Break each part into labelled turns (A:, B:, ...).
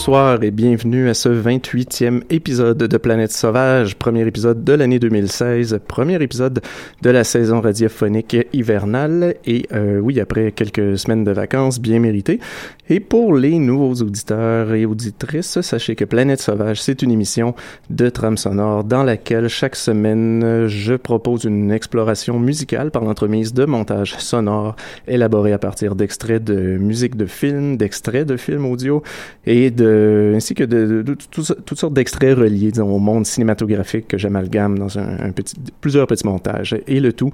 A: Bonsoir et bienvenue à ce 28e épisode de Planète Sauvage, premier épisode de l'année 2016, premier épisode de la saison radiophonique hivernale et euh, oui, après quelques semaines de vacances bien méritées. Et pour les nouveaux auditeurs et auditrices, sachez que Planète Sauvage, c'est une émission de trame sonore dans laquelle chaque semaine je propose une exploration musicale par l'entremise de montages sonores élaborés à partir d'extraits de musique de films, d'extraits de films audio et de ainsi que de, toutes sortes d'extraits reliés au monde cinématographique que j'amalgame dans plusieurs petits montages. Et le tout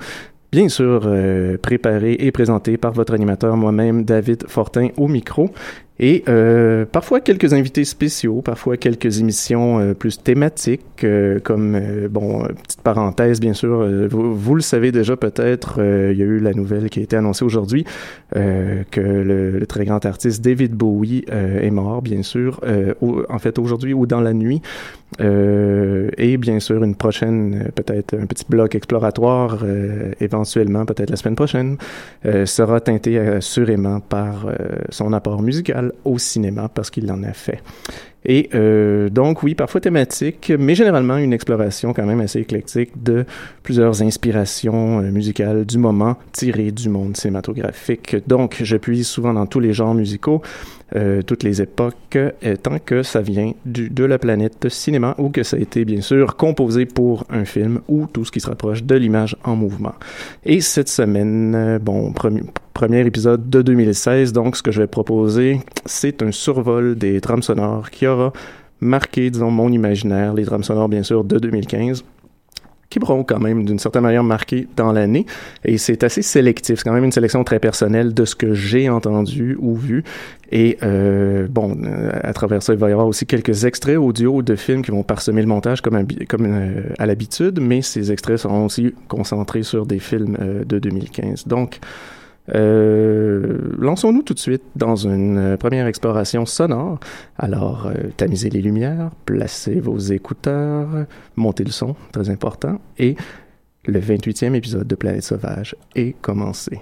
A: bien sûr euh, préparé et présenté par votre animateur moi-même, David Fortin, au micro. Et euh, parfois quelques invités spéciaux, parfois quelques émissions euh, plus thématiques, euh, comme, euh, bon, petite parenthèse, bien sûr, vous, le savez déjà peut-être, il y a eu la nouvelle qui a été annoncée aujourd'hui, que le, le, très grand artiste David Bowie est mort, bien sûr, en fait aujourd'hui ou dans la nuit. et bien sûr, une prochaine, peut-être un petit bloc exploratoire, éventuellement, peut-être la semaine prochaine, sera teinté assurément par son apport musical au cinéma parce qu'il en a fait. Et euh, donc, oui, parfois thématique, mais généralement une exploration quand même assez éclectique de plusieurs inspirations euh, musicales du moment tirées du monde cinématographique. Donc, je puise souvent dans tous les genres musicaux, euh, toutes les époques, tant que ça vient de la planète cinéma ou que ça a été bien sûr composé pour un film ou tout ce qui se rapproche de l'image en mouvement. Et cette semaine, bon, premier, épisode de 2016. Donc, ce que je vais proposer, c'est un survol des trames sonores qui aura marqué, disons, mon imaginaire, les trames sonores, bien sûr, de 2015 qui pourront quand même d'une certaine manière marquer dans l'année. Et c'est assez sélectif. C'est quand même une sélection très personnelle de ce que j'ai entendu ou vu. Et euh, bon, à travers ça, il va y avoir aussi quelques extraits audio de films qui vont parsemer le montage comme, euh, à l'habitude, mais ces extraits seront aussi concentrés sur des films euh, de 2015. Donc, euh, lançons-nous tout de suite dans une euh, première exploration sonore. Alors, euh, tamisez les lumières, placez vos écouteurs, montez le son, très important, et le 28e épisode de Planète Sauvage est commencé.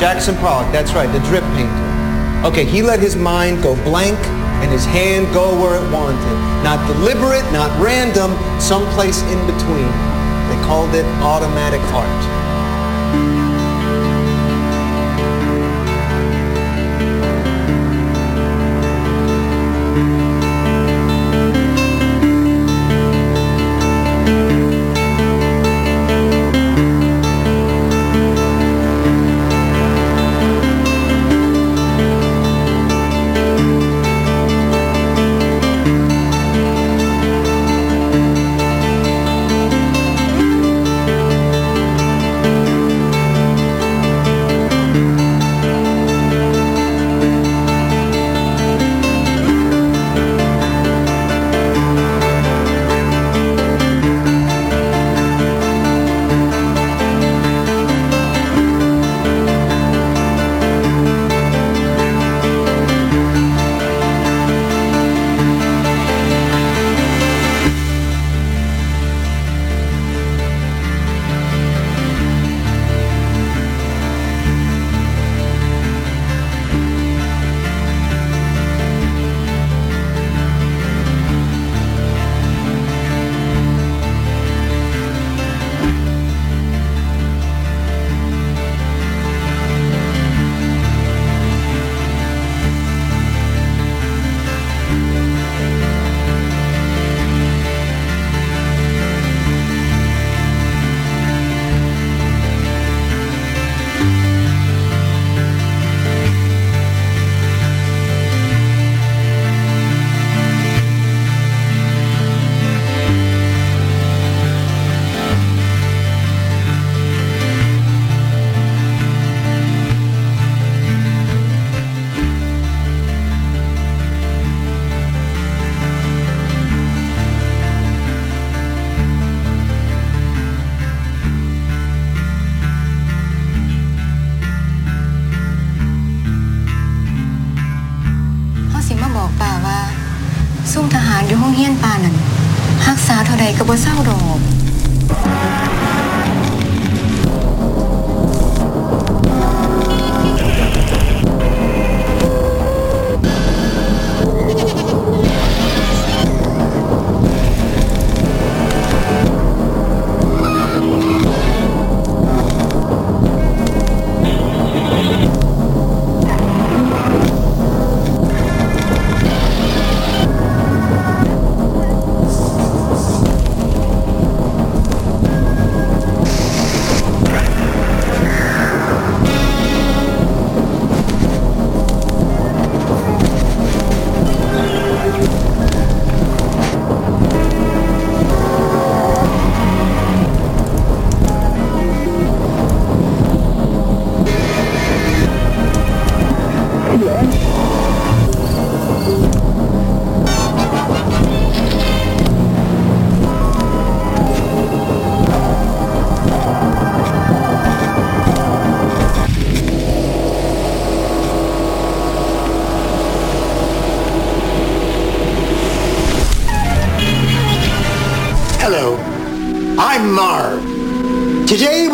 B: Jackson Pollock, that's right, the drip painter. Okay, he let his mind go blank and his hand go where it wanted. Not deliberate, not random, someplace in between. They called it automatic art.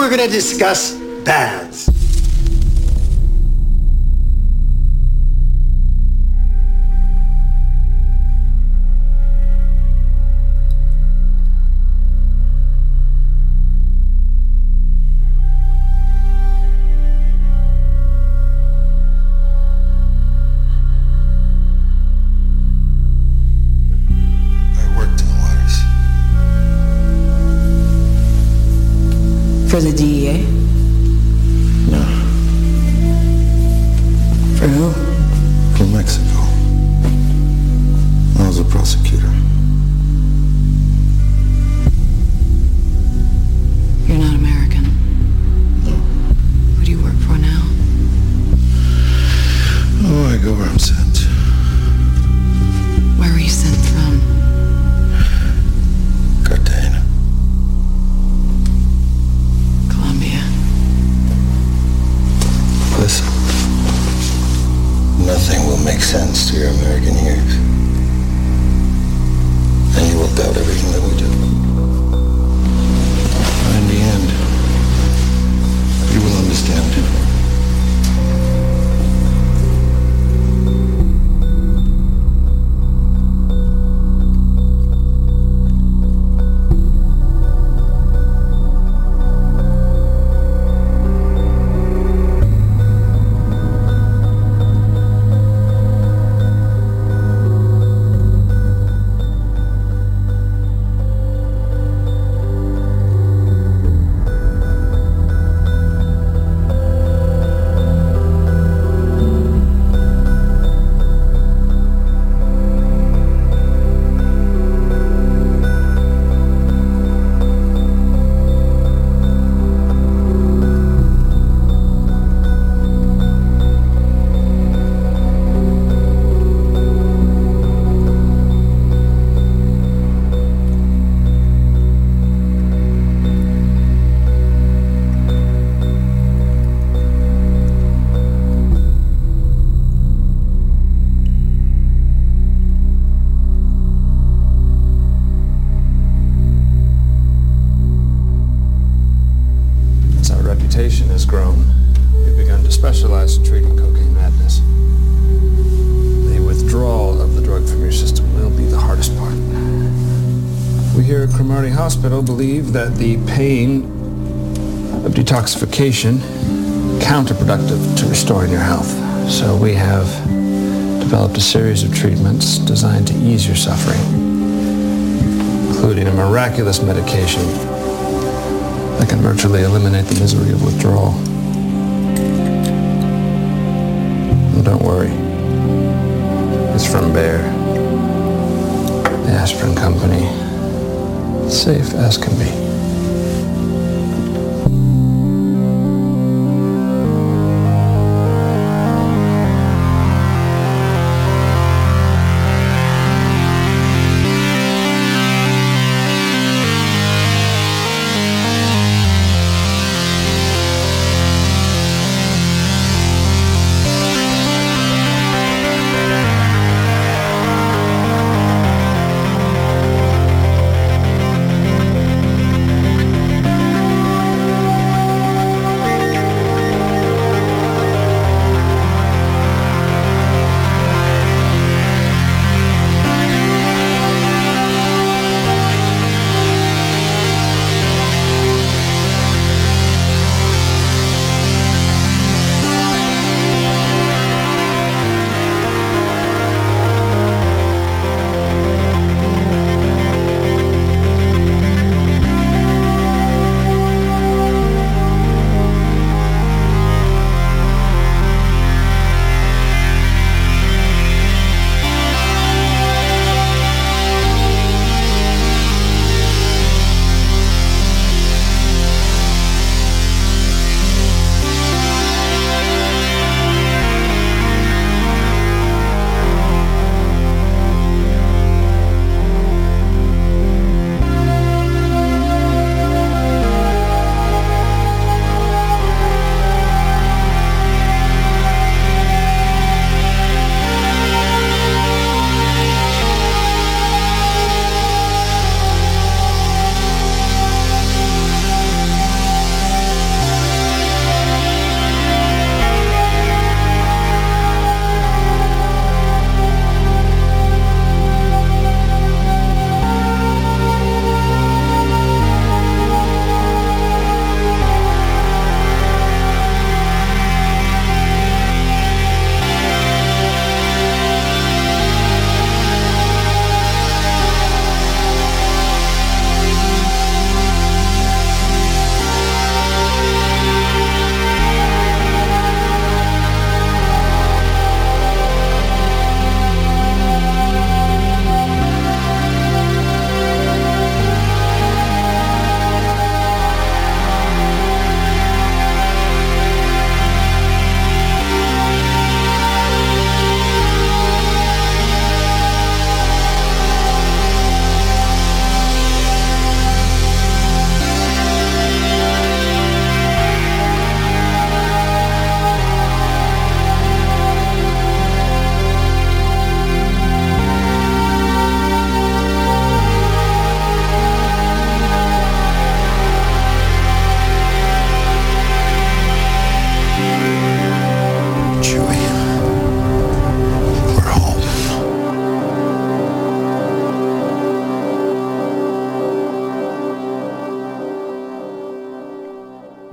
C: we're going to
D: specialize in treating cocaine madness. The withdrawal of the drug from your system will be the hardest part. We here at Cromarty Hospital believe that the pain of detoxification counterproductive to restoring your health. So we have developed a series of treatments designed to ease your suffering, including a miraculous medication that can virtually eliminate the misery of withdrawal. Don't worry. It's from Bear, the aspirin company. Safe as can be.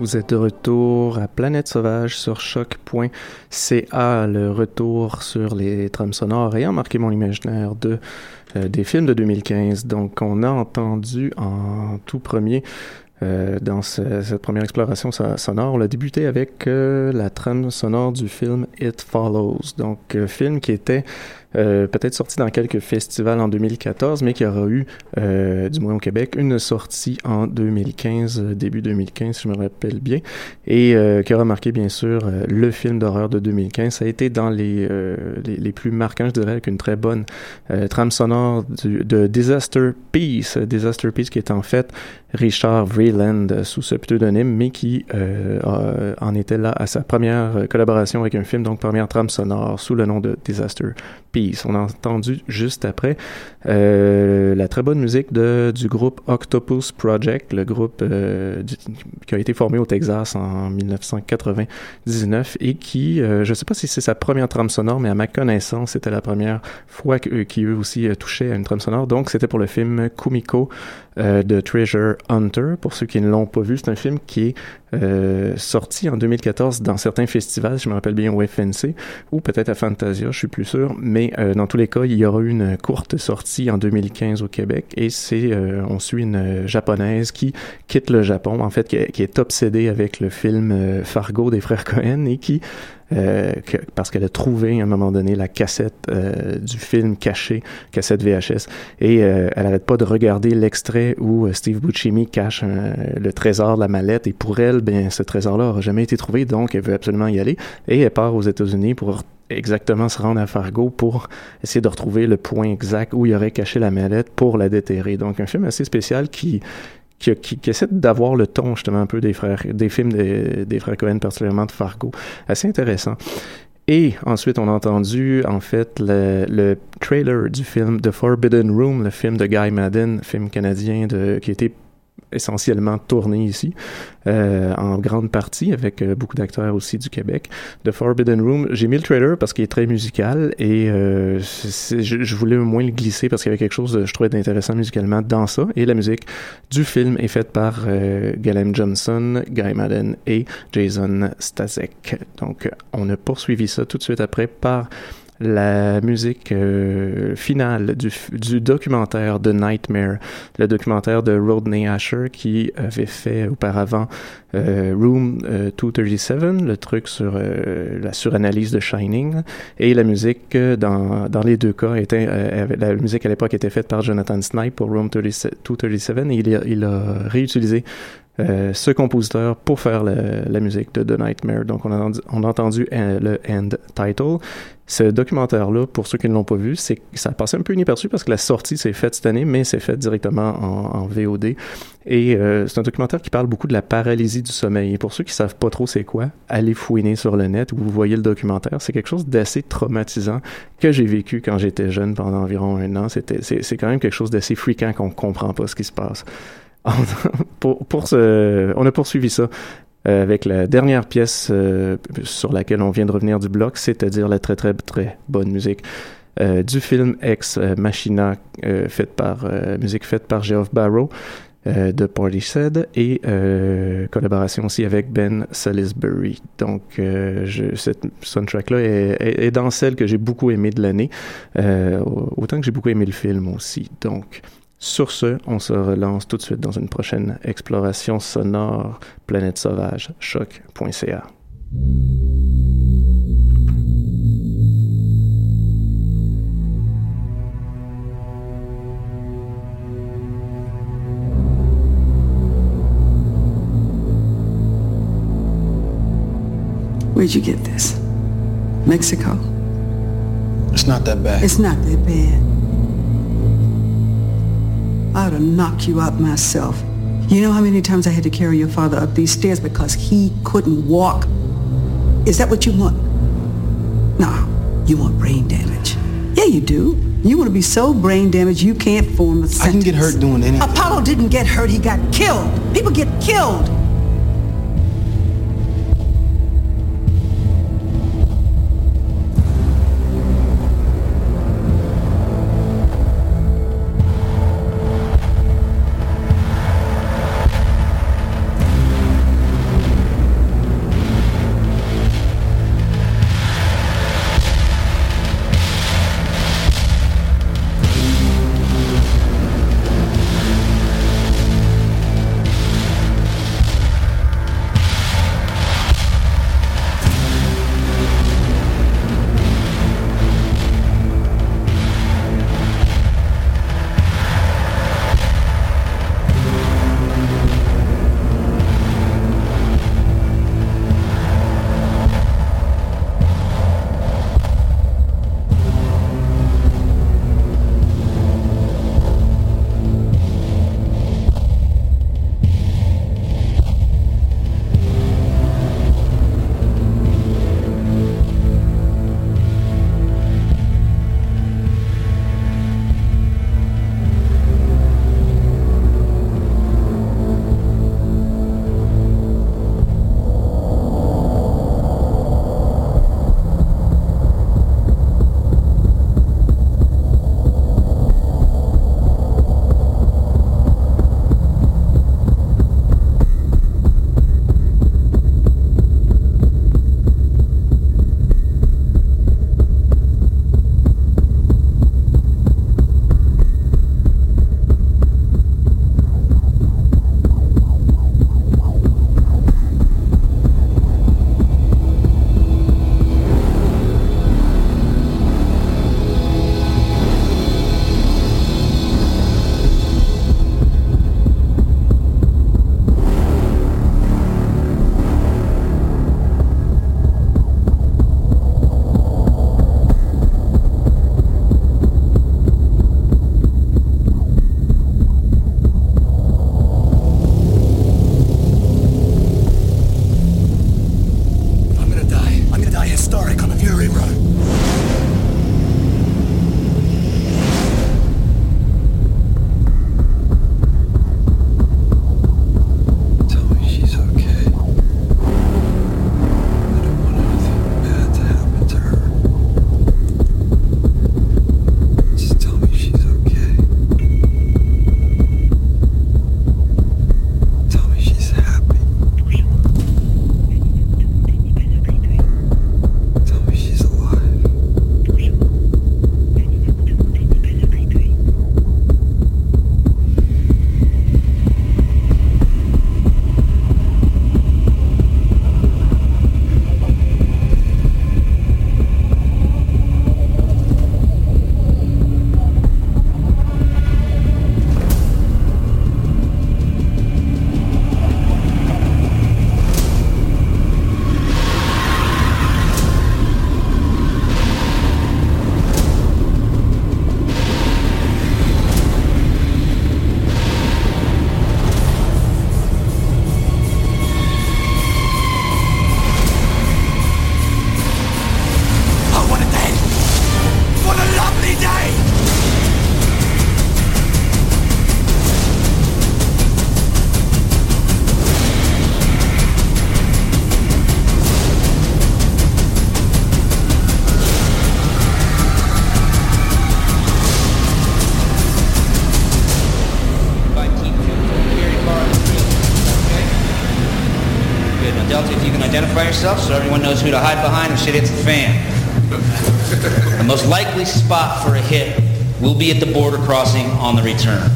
A: Vous êtes de retour à Planète Sauvage sur choc.ca, le retour sur les trames sonores ayant marqué mon imaginaire de euh, des films de 2015. Donc, on a entendu en tout premier euh, dans cette première exploration sonore, on a débuté avec euh, la trame sonore du film It Follows. Donc, film qui était euh, peut-être sorti dans quelques festivals en 2014, mais qui aura eu, euh, du moins au Québec, une sortie en 2015, euh, début 2015, si je me rappelle bien, et qui aura marqué, bien sûr, le film d'horreur de 2015. Ça a été dans les, les, plus marquants, je dirais, avec une très bonne trame sonore de Disaster Peace. Disaster Peace qui est en fait Richard Vreeland sous ce pseudonyme, mais qui en était là à sa première collaboration avec un film, donc première trame sonore sous le nom de Disaster Peace. On a entendu juste après euh, la très bonne musique de, du groupe Octopus Project, le groupe euh, qui a été formé au Texas en 1999 et qui, euh, je ne sais pas si c'est sa première trame sonore, mais à ma connaissance, c'était la première fois qu'ils eux aussi touchaient à une trame sonore. Donc, c'était pour le film Kumiko de Treasure Hunter. Pour ceux qui ne l'ont pas vu, c'est un film qui est euh, sorti en 2014 dans certains festivals, je me rappelle bien au FNC, ou peut-être à Fantasia, je suis plus sûr, mais euh, dans tous les cas, il y aura eu une courte sortie en 2015 au Québec, et c'est, euh, on suit une japonaise qui quitte le Japon, en fait, qui, qui est obsédée avec le film Fargo des frères Cohen, et qui euh, que, parce qu'elle a trouvé à un moment donné la cassette euh, du film caché, cassette VHS, et euh, elle n'arrête pas de regarder l'extrait où Steve Buscemi cache le trésor de la mallette, et pour elle, bien, ce trésor-là n'aura jamais été trouvé, donc elle veut absolument y aller, et elle part aux États-Unis pour exactement se rendre à Fargo pour essayer de retrouver le point exact où il aurait caché la mallette pour la déterrer. Donc un film assez spécial qui qui, essaie d'avoir le ton justement un peu des films des, des frères Cohen, particulièrement de Fargo. Assez intéressant. Et ensuite, on a entendu en fait le, le, trailer du film The Forbidden Room, le film de Guy Madden, film canadien qui a été essentiellement tourné ici, euh, en grande partie, avec euh, beaucoup d'acteurs aussi du Québec. The Forbidden Room, j'ai mis le trailer parce qu'il est très musical et euh, je, voulais au moins le glisser parce qu'il y avait quelque chose, de, je trouvais, d'intéressant musicalement dans ça. Et la musique du film est faite par euh, Galem Johnson, Guy Madden et Jason Stasek. Donc, on a poursuivi ça tout de suite après par la musique euh, finale du, documentaire de Nightmare, le documentaire de Rodney Asher qui avait fait auparavant euh, Room 237, euh, le truc sur la suranalyse de Shining, et la musique dans, dans les deux cas était la musique à l'époque était faite par Jonathan Snipe pour Room 237 et il il a réutilisé euh, ce compositeur pour faire la, la, musique de The Nightmare. Donc, on a, on a entendu euh, le end title. Ce documentaire-là, pour ceux qui ne l'ont pas vu, c'est ça a passé un peu inaperçu parce que la sortie s'est faite cette année, mais c'est fait directement en, en VOD. Et euh, c'est un documentaire qui parle beaucoup de la paralysie du sommeil. Et pour ceux qui savent pas trop c'est quoi, allez fouiner sur le net où vous voyez le documentaire. C'est quelque chose d'assez traumatisant que j'ai vécu quand j'étais jeune pendant environ un an. C'était, c'est, quand même quelque chose d'assez fréquent qu'on comprend pas ce qui se passe. on a poursuivi ça euh, avec la dernière pièce euh, sur laquelle on vient de revenir du bloc, c'est-à-dire la très très très bonne musique euh, du film Ex Machina, faite par musique faite par Geoff Barrow de Portishead et collaboration aussi avec Ben Salisbury. Donc, cette soundtrack-là est, est, dans celle que j'ai beaucoup aimé de l'année, autant que j'ai beaucoup aimé le film aussi. Donc, sur ce, on se relance tout de suite dans une prochaine exploration sonore planète sauvage choc.ca.
E: Where'd you get this? Mexico?
D: It's not that bad.
E: It's not that bad. I would have knocked you out myself. You know how many times I had to carry your father up these stairs because he couldn't walk? Is that what you want? No, you want brain damage. Yeah, you do. You want to be so brain damaged you can't form a sentence.
D: I can get hurt doing anything.
E: Apollo didn't get hurt, he got killed. People get killed.
F: So everyone knows who to hide behind when shit hits the fan. the most likely spot for a hit will be at the border crossing on the return.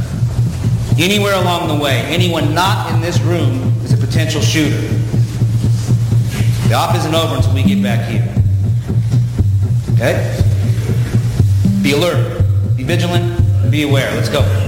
F: Anywhere along the way, anyone not in this room is a potential shooter. The op isn't over until we get back here. Okay? Be alert, be vigilant, be aware. Let's go.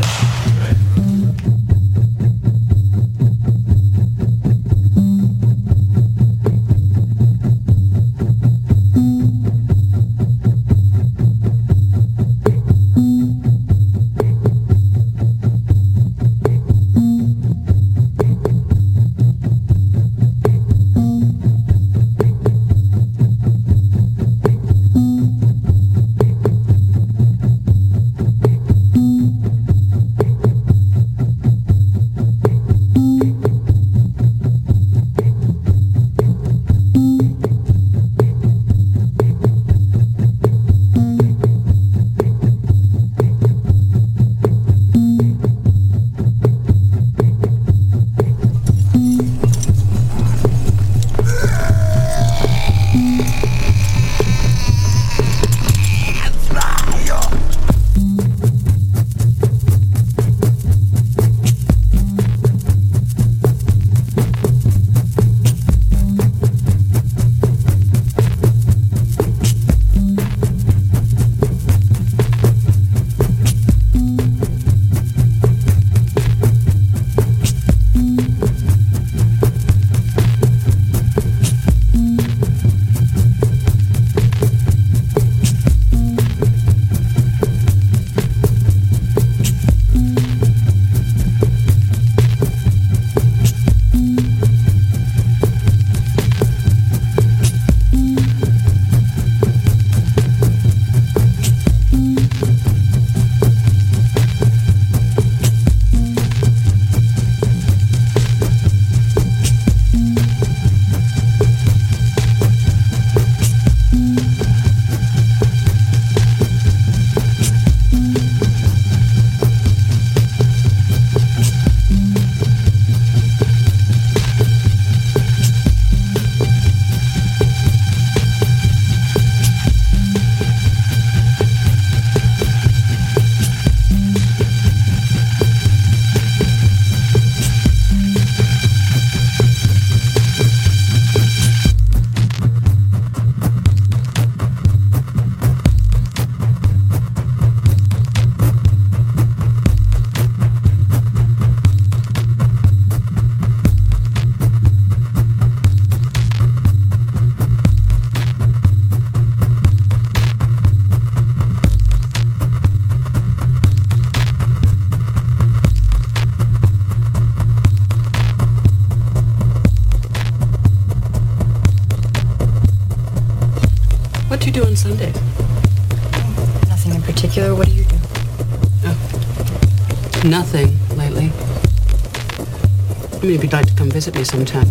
G: Maybe you'd like to come visit me sometime.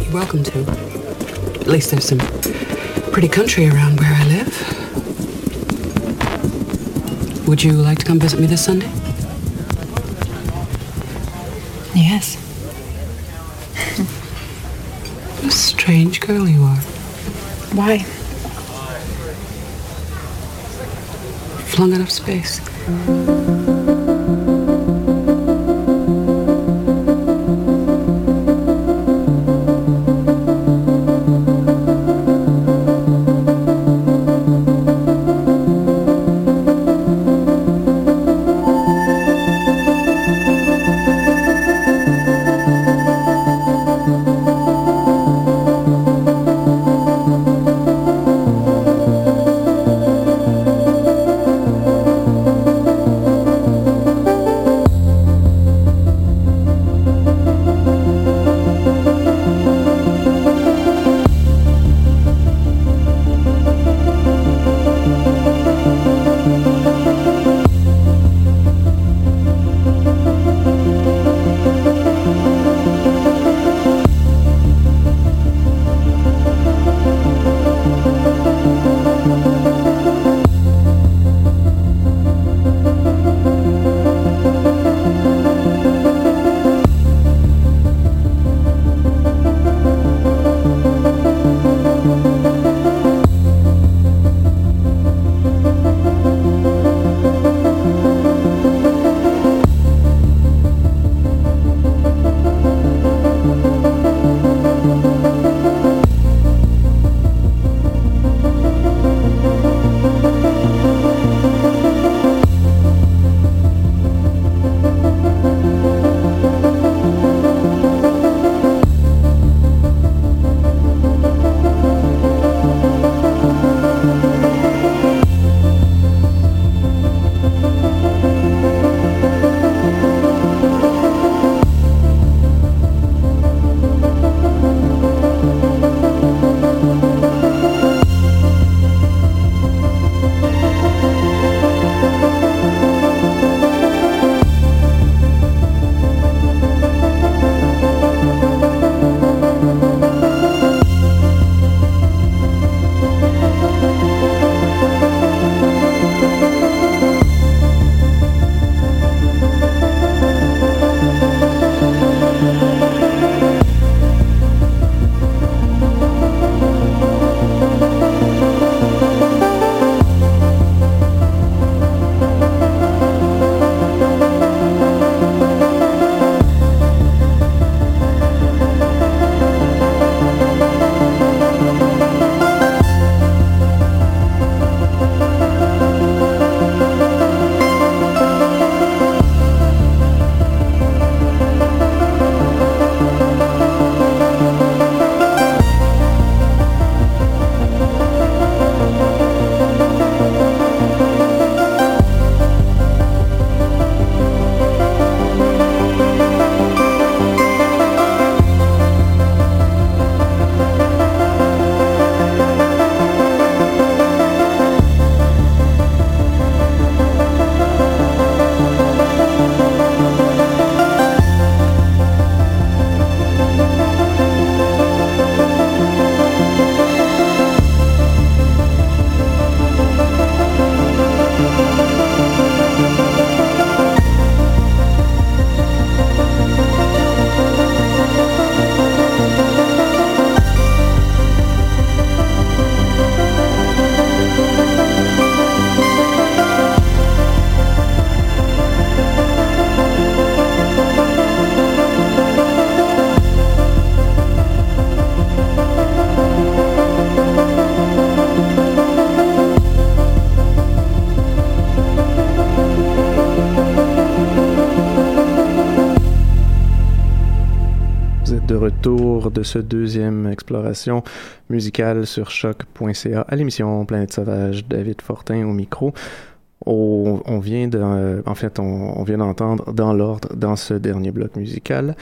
G: You're welcome to. At least there's some pretty country around where I live. Would you like to come visit me this Sunday?
H: Yes.
G: What a strange girl you are.
H: Why?
G: Flung out of space.
A: Ce deuxième exploration musicale sur choc.ca à l'émission Planète Sauvage. David Fortin au micro. On, vient de, euh, on, on vient d'entendre dans l'ordre dans ce dernier bloc musical.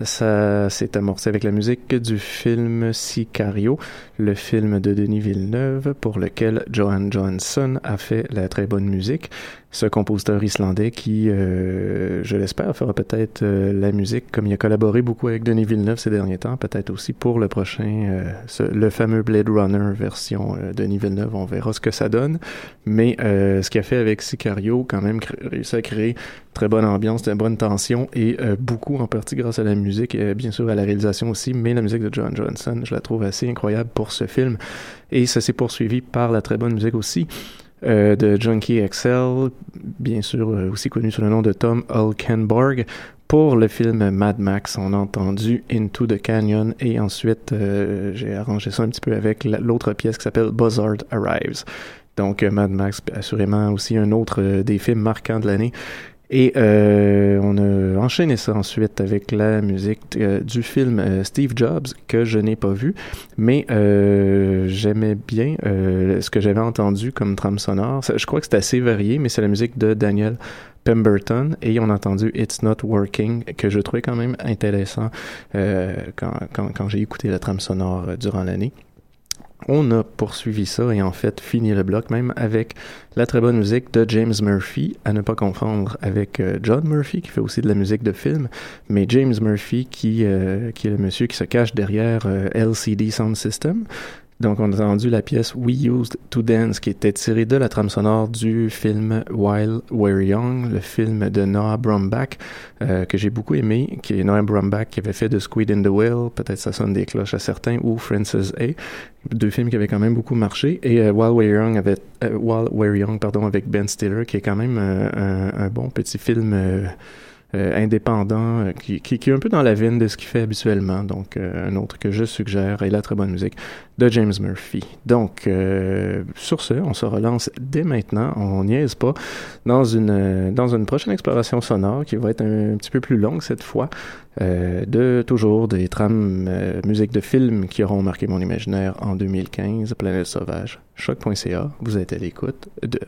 A: Ça s'est amorcé avec la musique du film Sicario, le film de Denis Villeneuve pour lequel Johan Johansson a fait la très bonne musique ce compositeur islandais qui, euh, je l'espère, fera peut-être euh, la musique, comme il a collaboré beaucoup avec Denis Villeneuve ces derniers temps, peut-être aussi pour le prochain, euh, ce, le fameux Blade Runner version Denis Villeneuve, on verra ce que ça donne. Mais ce qu'il a fait avec Sicario, quand même, réussi à créer très bonne ambiance, une bonne tension et beaucoup en partie grâce à la musique et bien sûr à la réalisation aussi, mais la musique de John Johnson, je la trouve assez incroyable pour ce film. Et ça s'est poursuivi par la très bonne musique aussi euh, de Junkie XL, bien sûr euh, aussi connu sous le nom de Tom Hulkenborg. Pour le film Mad Max, on a entendu Into the Canyon et ensuite euh, j'ai arrangé ça un petit peu avec l'autre pièce qui s'appelle Buzzard Arrives. Donc Mad Max, assurément aussi un autre des films marquants de l'année. Et euh, on a enchaîné ça ensuite avec la musique euh, du film euh, Steve Jobs que je n'ai pas vu, mais j'aimais bien ce que j'avais entendu comme trame sonore. Je crois que c'est assez varié, mais c'est la musique de Daniel Pemberton et on a entendu It's Not Working que je trouvais quand même intéressant quand, quand j'ai écouté la trame sonore durant l'année on a poursuivi ça et en fait fini le bloc même avec la très bonne musique de James Murphy, à ne pas confondre avec euh, John Murphy qui fait aussi de la musique de film, mais James Murphy qui, euh, qui est le monsieur qui se cache derrière euh, LCD Sound System, donc, on a entendu la pièce We Used to Dance, qui était tirée de la trame sonore du film While We're Young, le film de Noah Baumbach, euh, que j'ai beaucoup aimé, qui est Noah Baumbach qui avait fait de Squid in the Whale, peut-être ça sonne des cloches à certains, ou Frances A, deux films qui avaient quand même beaucoup marché, et euh, While We're Young, avec, euh, While We're Young, pardon, avec Ben Stiller, qui est quand même un, un, bon petit film euh, indépendant, euh, qui, qui, qui, est un peu dans la veine de ce qu'il fait habituellement. Donc, euh, un autre que je suggère et la très bonne musique de James Murphy. Donc, sur ce, on se relance dès maintenant. On niaise pas dans une dans une prochaine exploration sonore qui va être un, petit peu plus longue cette fois. de toujours des trames musique de films qui auront marqué mon imaginaire en 2015. Planète sauvage. Choc.ca. Vous êtes à l'écoute de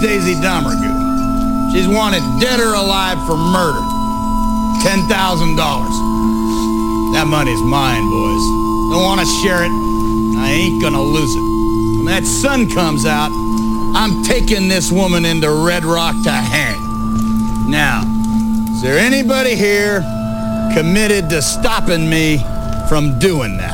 I: Daisy Domergue. She's wanted dead or alive for murder. $10,000. That money's mine, boys. Don't want to share it. I ain't gonna lose it. When that sun comes out, I'm taking this woman into Red Rock to hang. Now, is there anybody here committed to stopping me from doing that?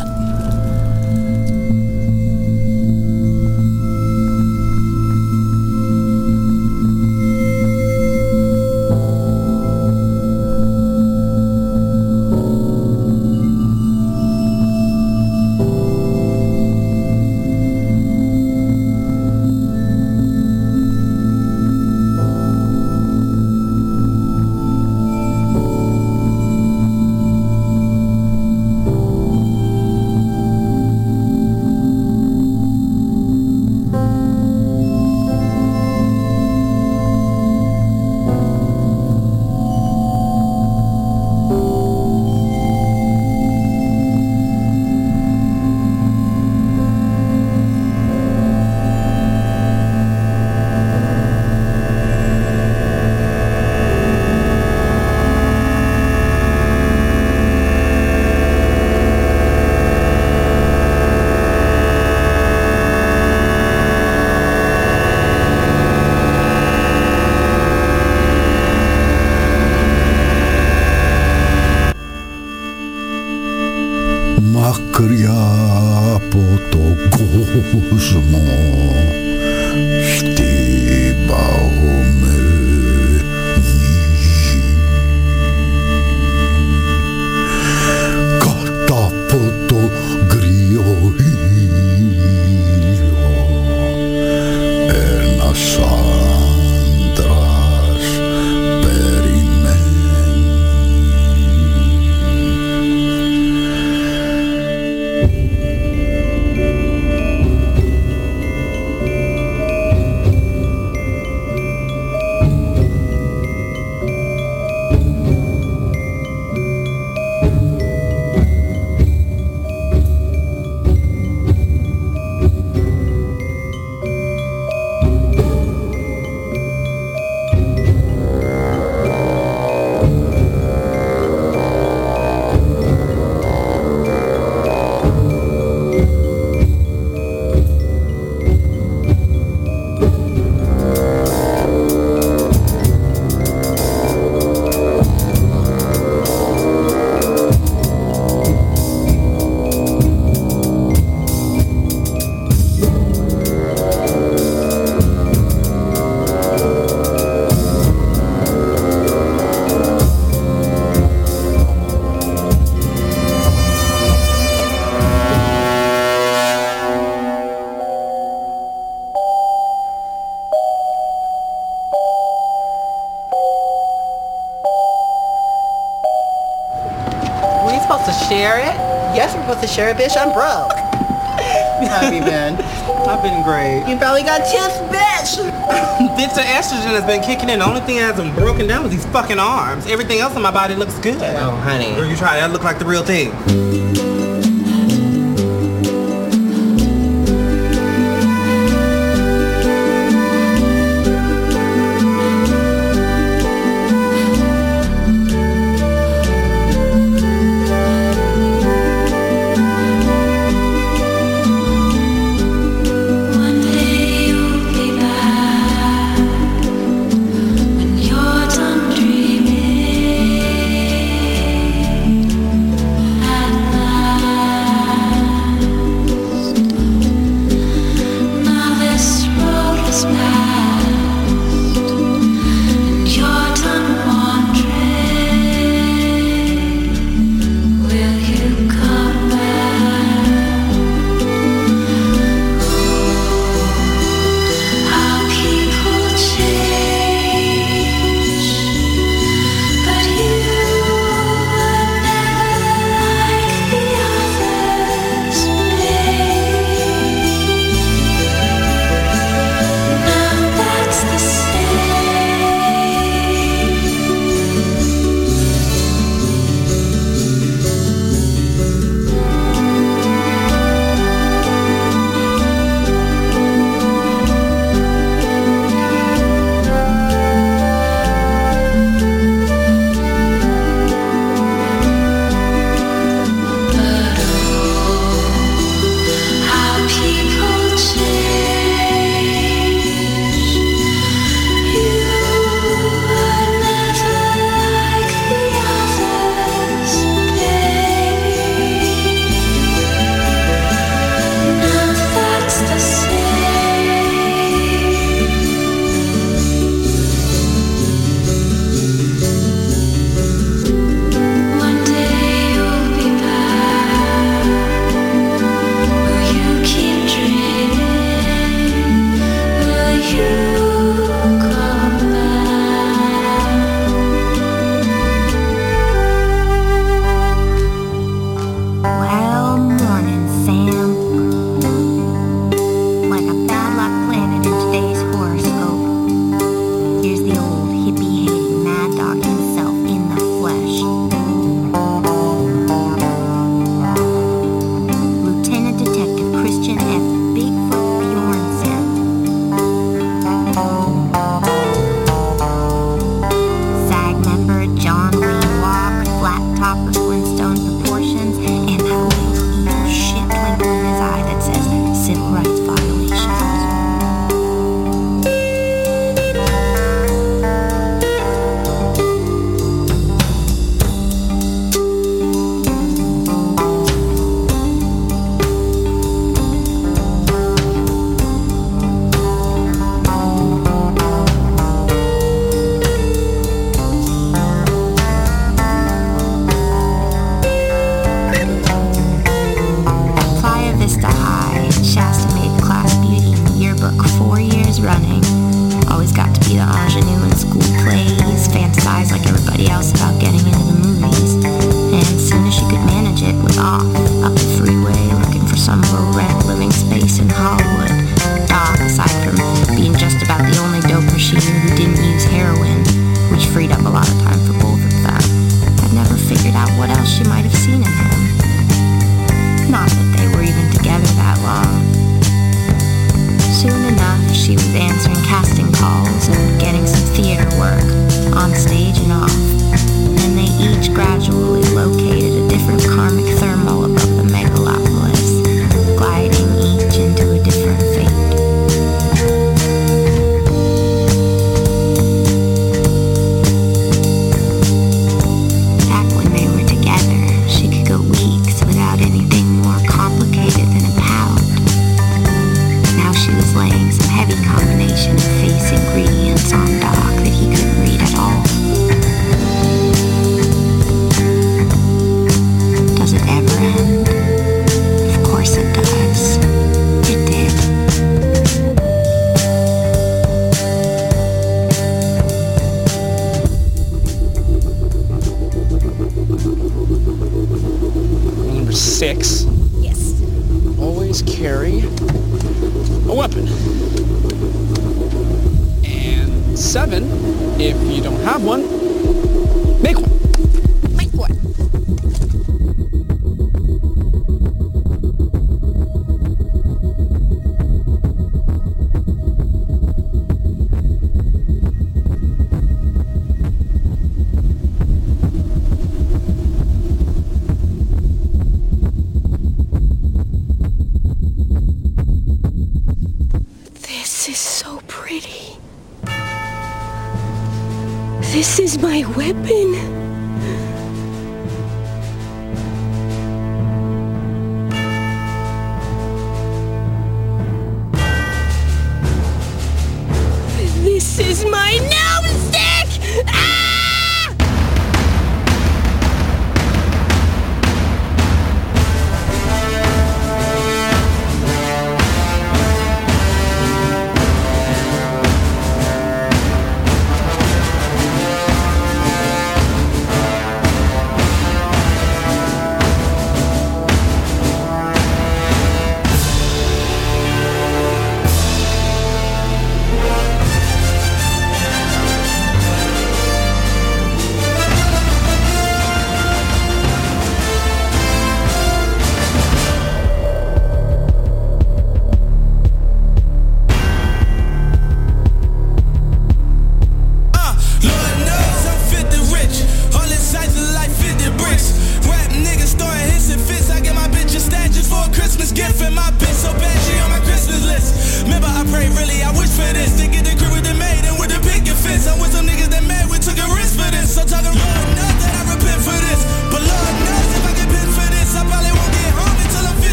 J: To share it, bitch. I'm broke. How have you been?
K: I've been great.
J: You probably got tips, bitch.
K: Bitch, the estrogen has been kicking in. The only thing that hasn't broken down is these fucking arms. Everything else on my body looks good.
J: Oh, honey.
K: Girl, you try that look like the real thing.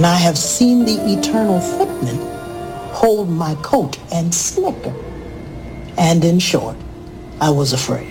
L: and
M: I
N: have seen the eternal footman hold my coat and snicker. And in short, I was afraid.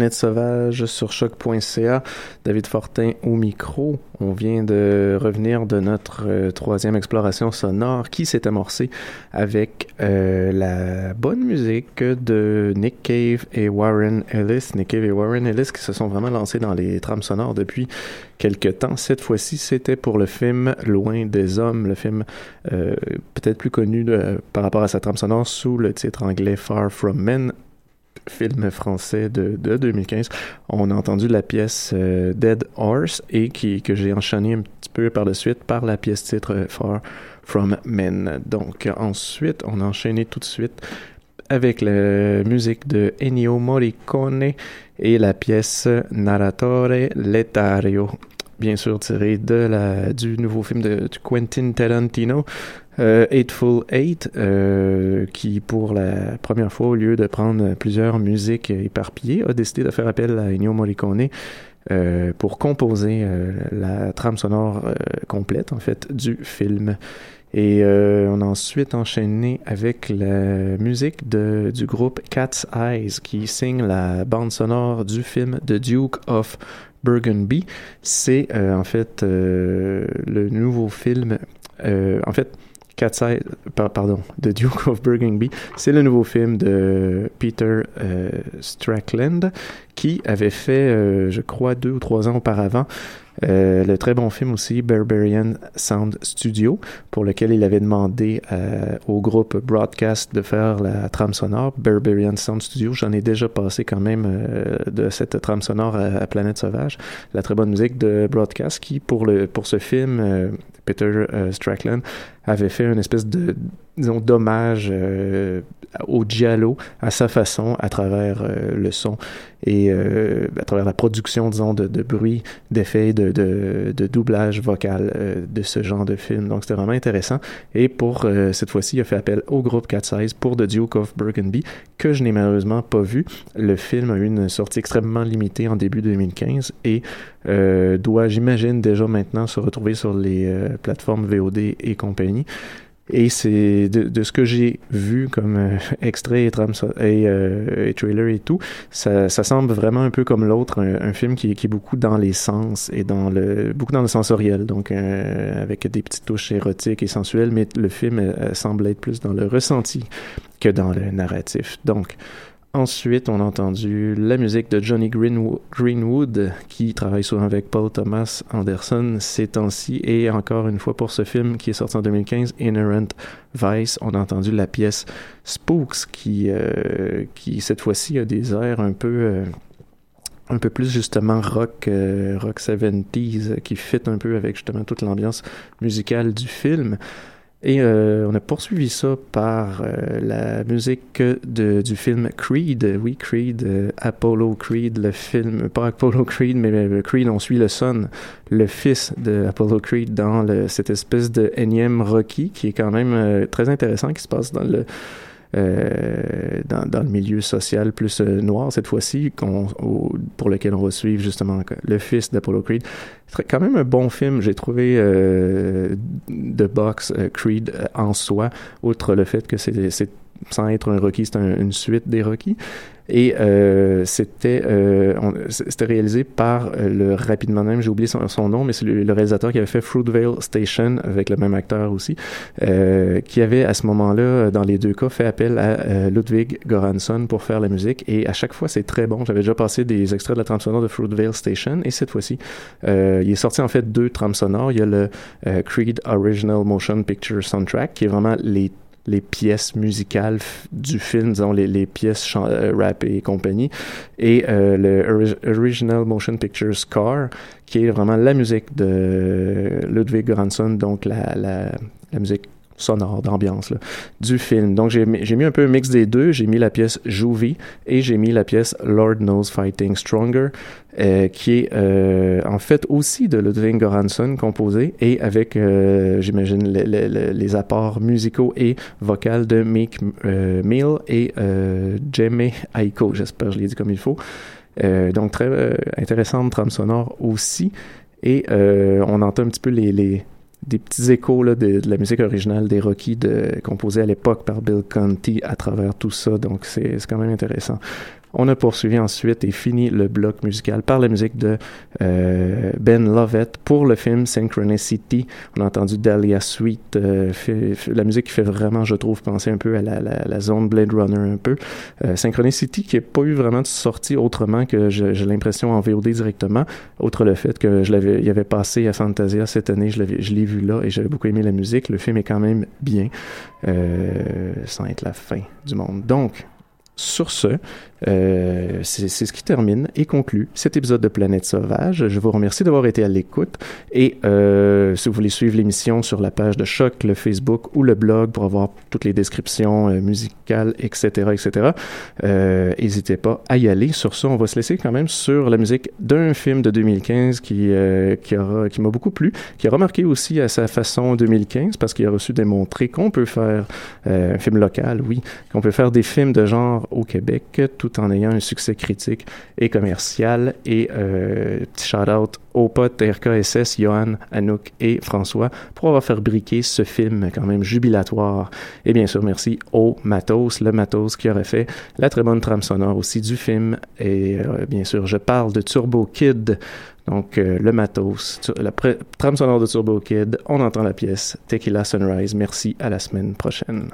A: Planète Sauvage sur choc.ca. David Fortin au micro. On vient de revenir de notre euh, troisième exploration sonore qui s'est amorcée avec euh, la bonne musique de Nick Cave et Warren Ellis. Nick Cave et Warren Ellis qui se sont vraiment lancés dans les trames sonores depuis quelques temps. Cette fois-ci, c'était pour le film Loin des hommes, le film euh, peut-être plus connu par rapport à sa trame sonore sous le titre anglais Far From Men film français de, de 2015. On a entendu la pièce euh, Dead Horse et qui, que j'ai enchaîné un petit peu par la suite par la pièce titre euh, Far From Men. Donc ensuite, on a enchaîné tout de suite avec la musique de Ennio Morricone et la pièce Narratore Lettario, bien sûr tirée de la, du nouveau film de Quentin Tarantino, euh, Eightful Eight, euh, qui pour la première fois, au lieu de prendre plusieurs musiques éparpillées, a décidé de faire appel à Ennio Morricone euh, pour composer euh, la trame sonore complète, du film. Et on a ensuite enchaîné avec la musique du groupe Cat's Eyes qui signe la bande sonore du film The Duke of Burgundy. C'est en fait le nouveau film. Cat's Eyes, par- pardon, The Duke of Burgundy, c'est le nouveau film de Peter euh, Strickland qui avait fait, euh, je crois, deux ou trois ans auparavant, euh, le très bon film aussi Barbarian Sound Studio, pour lequel il avait demandé euh, au groupe Broadcast de faire la trame sonore. Barbarian Sound Studio, j'en ai déjà passé quand même de cette trame sonore à, Planète Sauvage, la très bonne musique de Broadcast qui, pour, le, pour ce film, Peter Strickland avait fait une espèce de disons d'hommage euh, au giallo à sa façon à travers euh, le son et euh, à travers la production disons de, bruit d'effets de, de, de doublage vocal euh, de ce genre de film. Donc c'était vraiment intéressant. Et pour cette fois-ci il a fait appel au groupe Cat Size pour The Duke of Burgundy que je n'ai malheureusement pas vu. Le film a eu une sortie extrêmement limitée en début 2015 et doit j'imagine déjà maintenant se retrouver sur les plateformes VOD et compagnie et c'est de, ce que j'ai vu comme euh, extrait euh, et trailer et tout, ça, semble vraiment un peu comme l'autre, un, film qui, est beaucoup dans les sens et dans le beaucoup dans le sensoriel, donc euh, avec des petites touches érotiques et sensuelles, mais le film semble être plus dans le ressenti que dans le narratif. Donc Ensuite, on a entendu la musique de Johnny Greenwo- Greenwood, qui travaille souvent avec Paul Thomas Anderson ces temps-ci. Et encore une fois, pour ce film qui est sorti en 2015, Inherent Vice, on a entendu la pièce Spooks, qui, euh, qui cette fois-ci a des airs un peu... euh, un peu plus justement rock euh, rock 70s euh, qui fit un peu avec justement toute l'ambiance musicale du film et euh, on a poursuivi ça par euh, la musique de, du film Creed, oui Creed, euh, Apollo Creed, le film, pas Apollo Creed, mais le Creed, on suit le son, le fils de Apollo Creed dans le, cette espèce de énième Rocky qui est quand même euh, très intéressant, qui se passe dans le euh, dans, dans le milieu social plus euh, noir cette fois-ci, pour lequel on va suivre justement le fils d'Apollo Creed. C'est quand même un bon film, j'ai trouvé euh, de box euh, Creed euh, en soi, outre le fait que c'est- sans être un Rocky, c'est un- une suite des Rocky. Et euh, c'était euh, c'était réalisé par euh, le rapidement même, j'ai oublié son, son nom, mais c'est le, réalisateur qui avait fait Fruitvale Station avec le même acteur aussi, qui avait à ce moment-là, dans les deux cas, fait appel à Ludwig Göransson pour faire la musique. Et à chaque fois, c'est très bon. J'avais déjà passé des extraits de la trame sonore de Fruitvale Station, et cette fois-ci, il est sorti en fait deux trames sonores. Il y a le Creed Original Motion Picture Soundtrack, qui est vraiment les les pièces musicales du film, disons les, les pièces euh, rap et compagnie, et euh, le ori- Original Motion Picture Score, qui est vraiment la musique de Ludwig Göransson, donc la, la musique sonore, d'ambiance du film. Donc j'ai mis- un peu un mix des deux, j'ai mis la pièce Juvie et j'ai mis la pièce Lord Knows Fighting Stronger, euh, qui est euh, en fait aussi de Ludwig Göransson composé et avec, euh, j'imagine, le- le- le- les apports musicaux et vocaux de euh, Mill et euh, Jeme Aiko, j'espère que je l'ai dit comme il faut. Donc très intéressante trame sonore aussi. Et on entend un petit peu les- des petits échos de, la musique originale des Rocky de, composée à l'époque par Bill Conti à travers tout ça. Donc c'est quand même intéressant. On a poursuivi ensuite et fini le bloc musical par la musique de euh, Ben Lovett pour le film Synchronicity. On a entendu Dahlia Sweet, euh, la musique qui fait vraiment, je trouve, penser un peu à la, zone Blade Runner un peu. Euh, Synchronicity qui n'a pas eu vraiment de sortie autrement que j'ai l'impression en VOD directement, outre le fait que je l'avais, il avait passé à Fantasia cette année, je je l'ai vu là et j'avais beaucoup aimé la musique. Le film est quand même bien, sans être la fin du monde. Donc, sur ce, euh, c'est ce qui termine et conclut cet épisode de Planète Sauvage. Je vous remercie d'avoir été à l'écoute et euh, si vous voulez suivre l'émission sur la page de Choc, le Facebook ou le blog pour avoir toutes les descriptions euh, musicales, etc., etc., n'hésitez pas à y aller. Sur ça, on va se laisser quand même sur la musique d'un film de 2015 qui, qui, m'a beaucoup plu, qui a remarqué aussi à sa façon 2015 parce qu'il a reçu démontrer qu'on peut faire un film local, oui, qu'on peut faire des films de genre au Québec tout en ayant un succès critique et commercial. Et euh, petit shout-out aux potes RKSS, Johan, Anouk et François pour avoir fabriqué ce film quand même jubilatoire. Et bien sûr, merci au Matos, le Matos qui aurait fait la très bonne trame sonore aussi du film. Et euh, bien sûr, je parle de Turbo Kid. Donc, euh, le matos, la trame sonore de Turbo Kid, on entend la pièce Tequila Sunrise. Merci, à la semaine prochaine.